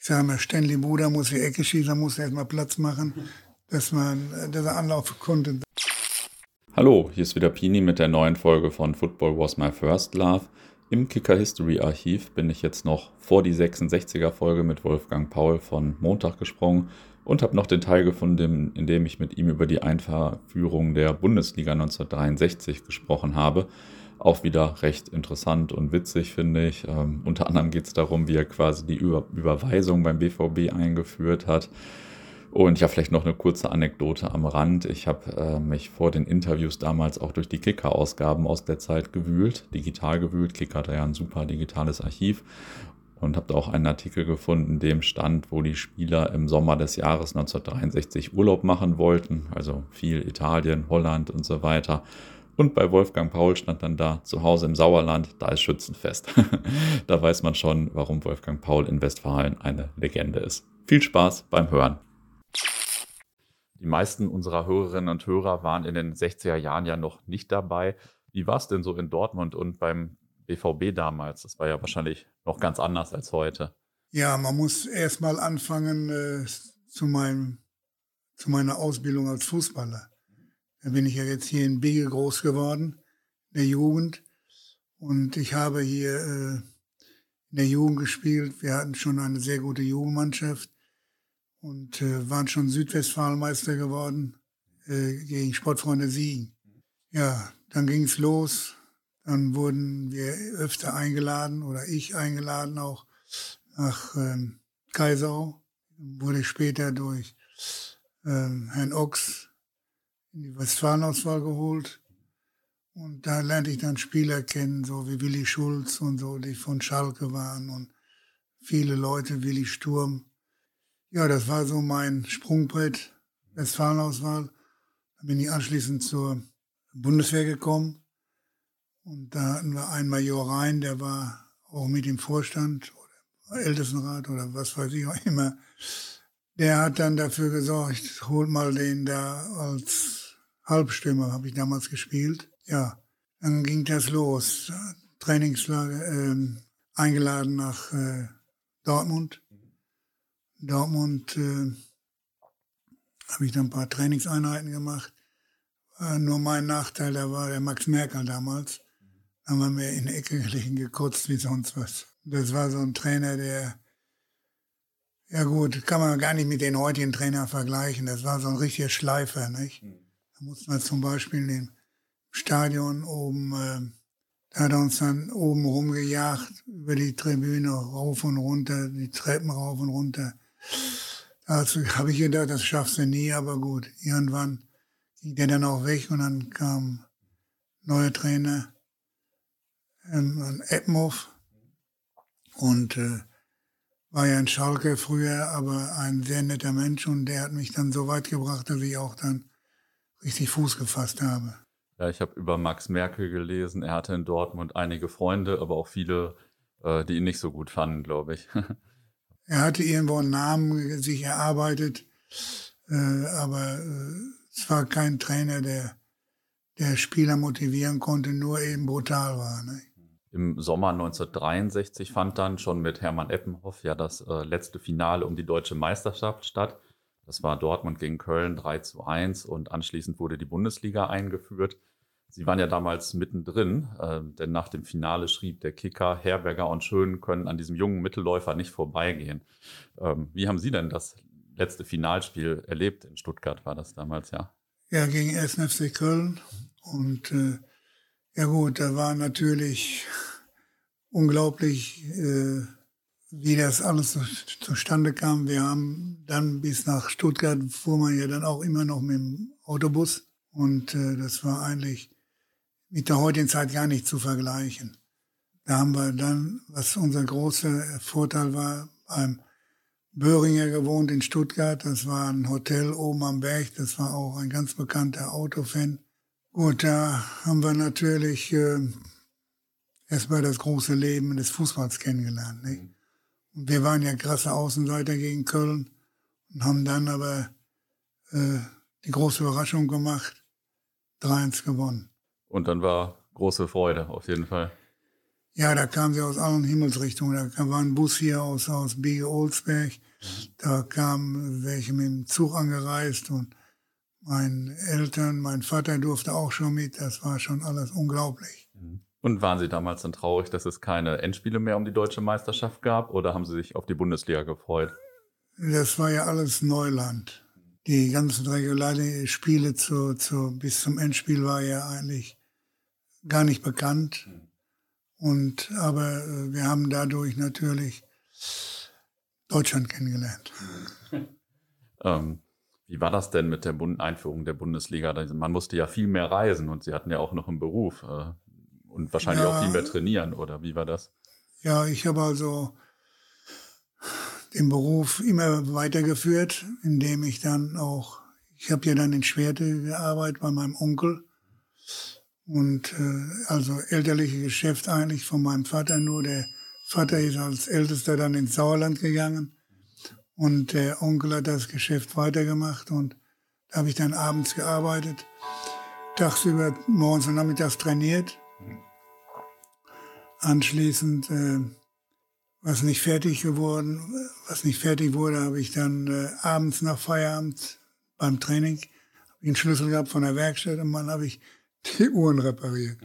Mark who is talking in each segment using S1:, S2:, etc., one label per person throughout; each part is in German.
S1: ich sage mal, Stanley Buda muss die Ecke schießen, muss erstmal Platz machen, dass man, dass er anlaufen konnte.
S2: Hallo, hier ist wieder Pini mit der neuen Folge von Football Was My First Love. Im Kicker History Archiv bin ich jetzt noch vor die 66er Folge mit Wolfgang Paul von Montag gesprungen und habe noch den Teil gefunden, in dem ich mit ihm über die Einführung der Bundesliga 1963 gesprochen habe auch wieder recht interessant und witzig, finde ich. Ähm, unter anderem geht es darum, wie er quasi die Über Überweisung beim BVB eingeführt hat. Und ja, vielleicht noch eine kurze Anekdote am Rand. Ich habe äh, mich vor den Interviews damals auch durch die Kicker-Ausgaben aus der Zeit gewühlt, digital gewühlt. Kicker hat ja ein super digitales Archiv und habe da auch einen Artikel gefunden, dem stand, wo die Spieler im Sommer des Jahres 1963 Urlaub machen wollten, also viel Italien, Holland und so weiter. Und bei Wolfgang Paul stand dann da, zu Hause im Sauerland, da ist Schützenfest. da weiß man schon, warum Wolfgang Paul in Westfalen eine Legende ist. Viel Spaß beim Hören. Die meisten unserer Hörerinnen und Hörer waren in den 60er Jahren ja noch nicht dabei. Wie war es denn so in Dortmund und beim BVB damals? Das war ja wahrscheinlich noch ganz anders als heute.
S1: Ja, man muss erst mal anfangen äh, zu, meinem, zu meiner Ausbildung als Fußballer. Da bin ich ja jetzt hier in Bege groß geworden, in der Jugend. Und ich habe hier äh, in der Jugend gespielt. Wir hatten schon eine sehr gute Jugendmannschaft und äh, waren schon Südwestfalenmeister geworden äh, gegen Sportfreunde Siegen. Ja, dann ging es los. Dann wurden wir öfter eingeladen oder ich eingeladen auch nach ähm, Kaisau. Wurde später durch ähm, Herrn Ochs in die Westfalenauswahl geholt. Und da lernte ich dann Spieler kennen, so wie Willi Schulz und so, die von Schalke waren und viele Leute, Willi Sturm. Ja, das war so mein Sprungbrett, Westfalenauswahl. Dann bin ich anschließend zur Bundeswehr gekommen. Und da hatten wir einen Major Rhein, der war auch mit im Vorstand oder Ältestenrat oder was weiß ich auch immer. Der hat dann dafür gesorgt, holt mal den da als Halbstimme habe ich damals gespielt. Ja, dann ging das los. Trainingslager, äh, eingeladen nach äh, Dortmund. Dortmund äh, habe ich dann ein paar Trainingseinheiten gemacht. War nur mein Nachteil, da war der Max Merkel damals. Da haben wir mir in die Ecke gelegen, gekotzt wie sonst was. Das war so ein Trainer, der, ja gut, kann man gar nicht mit den heutigen Trainern vergleichen. Das war so ein richtiger Schleifer, nicht? Mhm. Da mussten wir zum Beispiel im Stadion oben, äh, da hat er uns dann oben rumgejagt, über die Tribüne rauf und runter, die Treppen rauf und runter. Dazu habe ich gedacht, das schaffst du nie, aber gut. Irgendwann ging der dann auch weg und dann kam neuer Trainer, ähm, Eppenhoff. Und äh, war ja ein Schalke früher, aber ein sehr netter Mensch und der hat mich dann so weit gebracht, dass ich auch dann richtig Fuß gefasst habe.
S2: Ja, ich habe über Max Merkel gelesen. Er hatte in Dortmund einige Freunde, aber auch viele, äh, die ihn nicht so gut fanden, glaube ich.
S1: er hatte irgendwo einen Namen sich erarbeitet, äh, aber äh, es war kein Trainer, der, der Spieler motivieren konnte, nur eben brutal war. Ne?
S2: Im Sommer 1963 fand dann schon mit Hermann Eppenhoff ja das letzte Finale um die deutsche Meisterschaft statt. Das war Dortmund gegen Köln 3 zu 1 und anschließend wurde die Bundesliga eingeführt. Sie waren ja damals mittendrin, äh, denn nach dem Finale schrieb der Kicker, Herberger und Schön können an diesem jungen Mittelläufer nicht vorbeigehen. Ähm, wie haben Sie denn das letzte Finalspiel erlebt? In Stuttgart war das damals, ja?
S1: Ja, gegen 1. FC Köln. Und äh, ja gut, da war natürlich unglaublich äh, wie das alles zustande kam. Wir haben dann bis nach Stuttgart fuhr man ja dann auch immer noch mit dem Autobus und äh, das war eigentlich mit der heutigen Zeit gar nicht zu vergleichen. Da haben wir dann, was unser großer Vorteil war, beim Böhringer gewohnt in Stuttgart. Das war ein Hotel oben am Berg. Das war auch ein ganz bekannter Autofan. Gut, da haben wir natürlich äh, erstmal das große Leben des Fußballs kennengelernt. Nicht? Wir waren ja krasse Außenseiter gegen Köln und haben dann aber äh, die große Überraschung gemacht, 3-1 gewonnen.
S2: Und dann war große Freude, auf jeden Fall.
S1: Ja, da kamen sie aus allen Himmelsrichtungen. Da war ein Bus hier aus, aus Biege-Olsberg. Da kamen welche mit dem Zug angereist und meine Eltern, mein Vater durfte auch schon mit. Das war schon alles unglaublich.
S2: Mhm. Und waren Sie damals dann traurig, dass es keine Endspiele mehr um die deutsche Meisterschaft gab oder haben Sie sich auf die Bundesliga gefreut?
S1: Das war ja alles Neuland. Die ganzen regulären Spiele zu, zu, bis zum Endspiel war ja eigentlich gar nicht bekannt. Und, aber äh, wir haben dadurch natürlich Deutschland kennengelernt.
S2: ähm, wie war das denn mit der Bund Einführung der Bundesliga? Man musste ja viel mehr reisen und Sie hatten ja auch noch einen Beruf äh, und wahrscheinlich ja, auch viel mehr trainieren, oder wie war das?
S1: Ja, ich habe also den Beruf immer weitergeführt, indem ich dann auch, ich habe ja dann in Schwerte gearbeitet bei meinem Onkel und äh, also elterliche Geschäft eigentlich von meinem Vater nur. Der Vater ist als Ältester dann ins Sauerland gegangen und der Onkel hat das Geschäft weitergemacht und da habe ich dann abends gearbeitet, tagsüber, morgens und nachmittags trainiert. Anschließend, äh, was nicht fertig geworden, was nicht fertig wurde, habe ich dann äh, abends nach Feierabend beim Training einen Schlüssel gehabt von der Werkstatt und dann habe ich die Uhren repariert.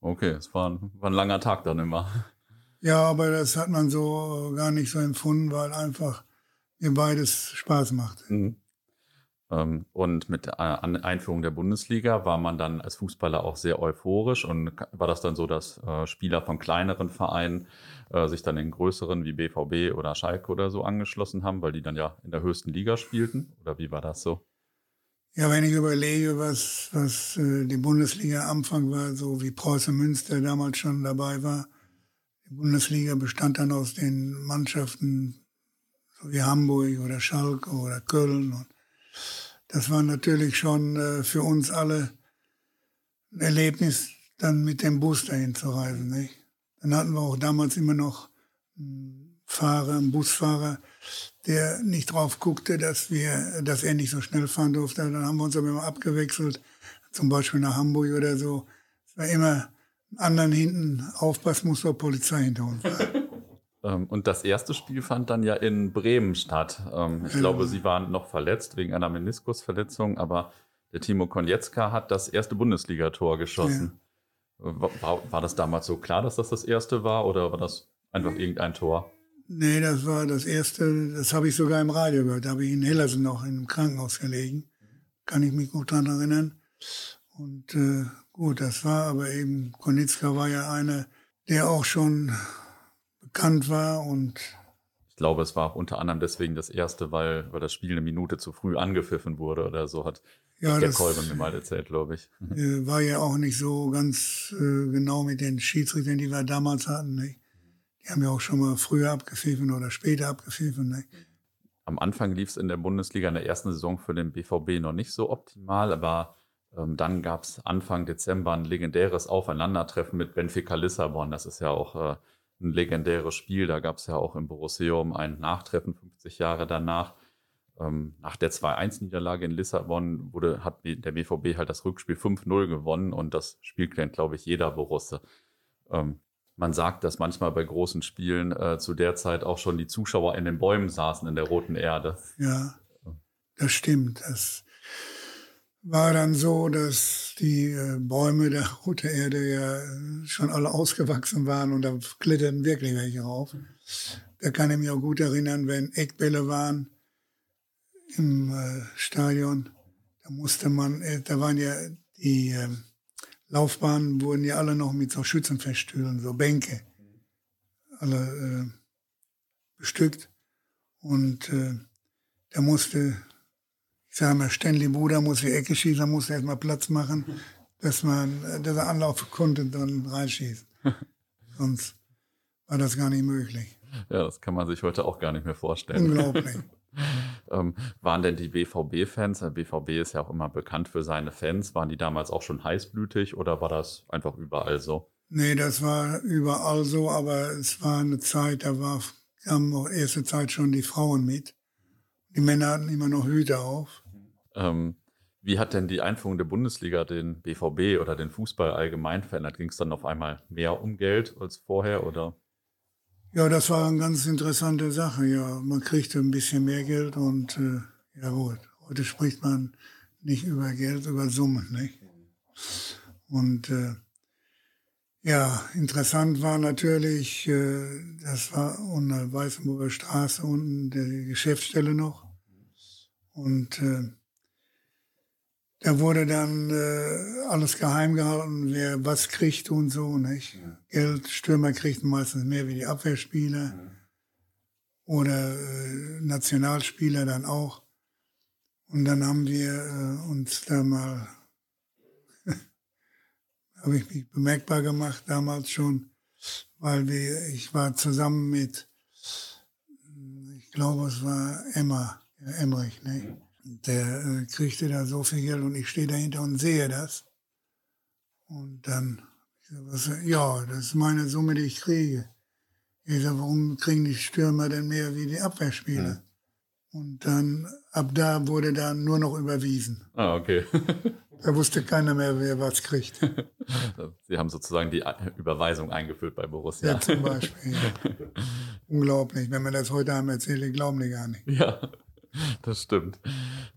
S2: Okay, es war ein, war ein langer Tag dann immer.
S1: Ja, aber das hat man so gar nicht so empfunden, weil einfach mir beides Spaß macht. Mhm.
S2: Ähm, und mit der Einführung der Bundesliga war man dann als Fußballer auch sehr euphorisch und war das dann so, dass äh, Spieler von kleineren Vereinen äh, sich dann in größeren wie BVB oder Schalke oder so angeschlossen haben, weil die dann ja in der höchsten Liga spielten? Oder wie war das so?
S1: Ja, wenn ich überlege, was, was äh, die Bundesliga am Anfang war, so wie Preußen Münster damals schon dabei war, die Bundesliga bestand dann aus den Mannschaften so wie Hamburg oder Schalke oder Köln. Und das war natürlich schon äh, für uns alle ein Erlebnis, dann mit dem Bus dahin zu reisen. Nicht? Dann hatten wir auch damals immer noch einen Fahrer, einen Busfahrer, der nicht drauf guckte, dass wir, dass er nicht so schnell fahren durfte. Dann haben wir uns aber immer abgewechselt, zum Beispiel nach Hamburg oder so. Es war immer anderen hinten aufpassen muss, der Polizei hinter uns
S2: ähm, Und das erste Spiel fand dann ja in Bremen statt. Ähm, ich glaube, Sie waren noch verletzt wegen einer Meniskusverletzung, aber der Timo Konietzka hat das erste Bundesligator geschossen. Ja. War, war, das damals so klar, dass das das erste war oder war das einfach irgendein Tor?
S1: Nee, das war das erste, das habe ich sogar im Radio gehört. Da habe ich in Hillersen noch in einem Krankenhaus gelegen. Kann ich mich gut daran erinnern. Und äh, gut, das war aber eben, Konitzka war ja einer, der auch schon bekannt war und
S2: ich glaube, es war auch unter anderem deswegen das erste, weil, weil das Spiel eine Minute zu früh angepfiffen wurde oder so, hat ja, der Kolben mir mal erzählt, glaube ich.
S1: Äh, war ja auch nicht so ganz äh, genau mit den Schiedsrichtern, die wir damals hatten. Nicht? Die haben ja auch schon mal früher abgepfiffen oder später abgepfiffen. Nicht?
S2: Am Anfang lief es in der Bundesliga in der ersten Saison für den BVB noch nicht so optimal, aber ähm, dann gab es Anfang Dezember ein legendäres Aufeinandertreffen mit Benfica Lissabon. Das ist ja auch äh, ein legendäres Spiel. Da gab es ja auch im Borusseum ein Nachtreffen 50 Jahre danach. Ähm, nach der 2-1-Niederlage in Lissabon wurde, hat der BVB halt das Rückspiel 5-0 gewonnen und das Spiel kennt, glaube ich, jeder Borusse. Ähm, man sagt, dass manchmal bei großen Spielen äh, zu der Zeit auch schon die Zuschauer in den Bäumen saßen in der roten Erde.
S1: Ja, das stimmt. Das war dann so, dass die äh, Bäume der Rote Erde ja schon alle ausgewachsen waren und da kletterten wirklich welche rauf. Da kann ich mich auch gut erinnern, wenn Eckbälle waren im äh, Stadion, da musste man, äh, da waren ja die äh, Laufbahnen wurden ja alle noch mit so Schützenfeststühlen, so Bänke, alle äh, bestückt. Und äh, da musste ich sage mal, Stanley Bruder muss die Ecke schießen, muss er erstmal Platz machen, dass man, dass er anlaufen konnte und dann reinschießt. Sonst war das gar nicht möglich.
S2: Ja, das kann man sich heute auch gar nicht mehr vorstellen.
S1: Unglaublich.
S2: ähm, waren denn die BVB-Fans, der BVB ist ja auch immer bekannt für seine Fans, waren die damals auch schon heißblütig oder war das einfach überall so?
S1: Nee, das war überall so, aber es war eine Zeit, da war, kamen auch erste Zeit schon die Frauen mit. Die Männer hatten immer noch Hüte auf.
S2: Ähm, Wie hat denn die Einführung der Bundesliga den BVB oder den Fußball allgemein verändert? Ging es dann auf einmal mehr um Geld als vorher oder?
S1: Ja, das war eine ganz interessante Sache. Ja, man kriegte ein bisschen mehr Geld und äh, ja gut, heute spricht man nicht über Geld, über Summen, nicht? Und äh, ja, interessant war natürlich, äh, das war unter Weißenburger Straße unten die Geschäftsstelle noch. Und äh, da wurde dann äh, alles geheim gehalten, wer was kriegt und so, nicht? Ja. Geld, Stürmer kriegten meistens mehr wie die Abwehrspieler. Ja. Oder äh, Nationalspieler dann auch. Und dann haben wir äh, uns da mal habe ich mich bemerkbar gemacht damals schon, weil wir, ich war zusammen mit, ich glaube, es war Emma, Emmerich, ne? Der äh, kriegte da so viel Geld und ich stehe dahinter und sehe das. Und dann, was, ja, das ist meine Summe, die ich kriege. Ich sage, warum kriegen die Stürmer denn mehr wie die Abwehrspieler? Ja. Und dann, ab da wurde dann nur noch überwiesen.
S2: Ah, okay.
S1: Da wusste keiner mehr, wer was kriegt.
S2: Sie haben sozusagen die Überweisung eingeführt bei Borussia.
S1: Ja, zum Beispiel. Ja. Unglaublich. Wenn man das heute haben erzählt, glauben die gar nicht.
S2: Ja, das stimmt.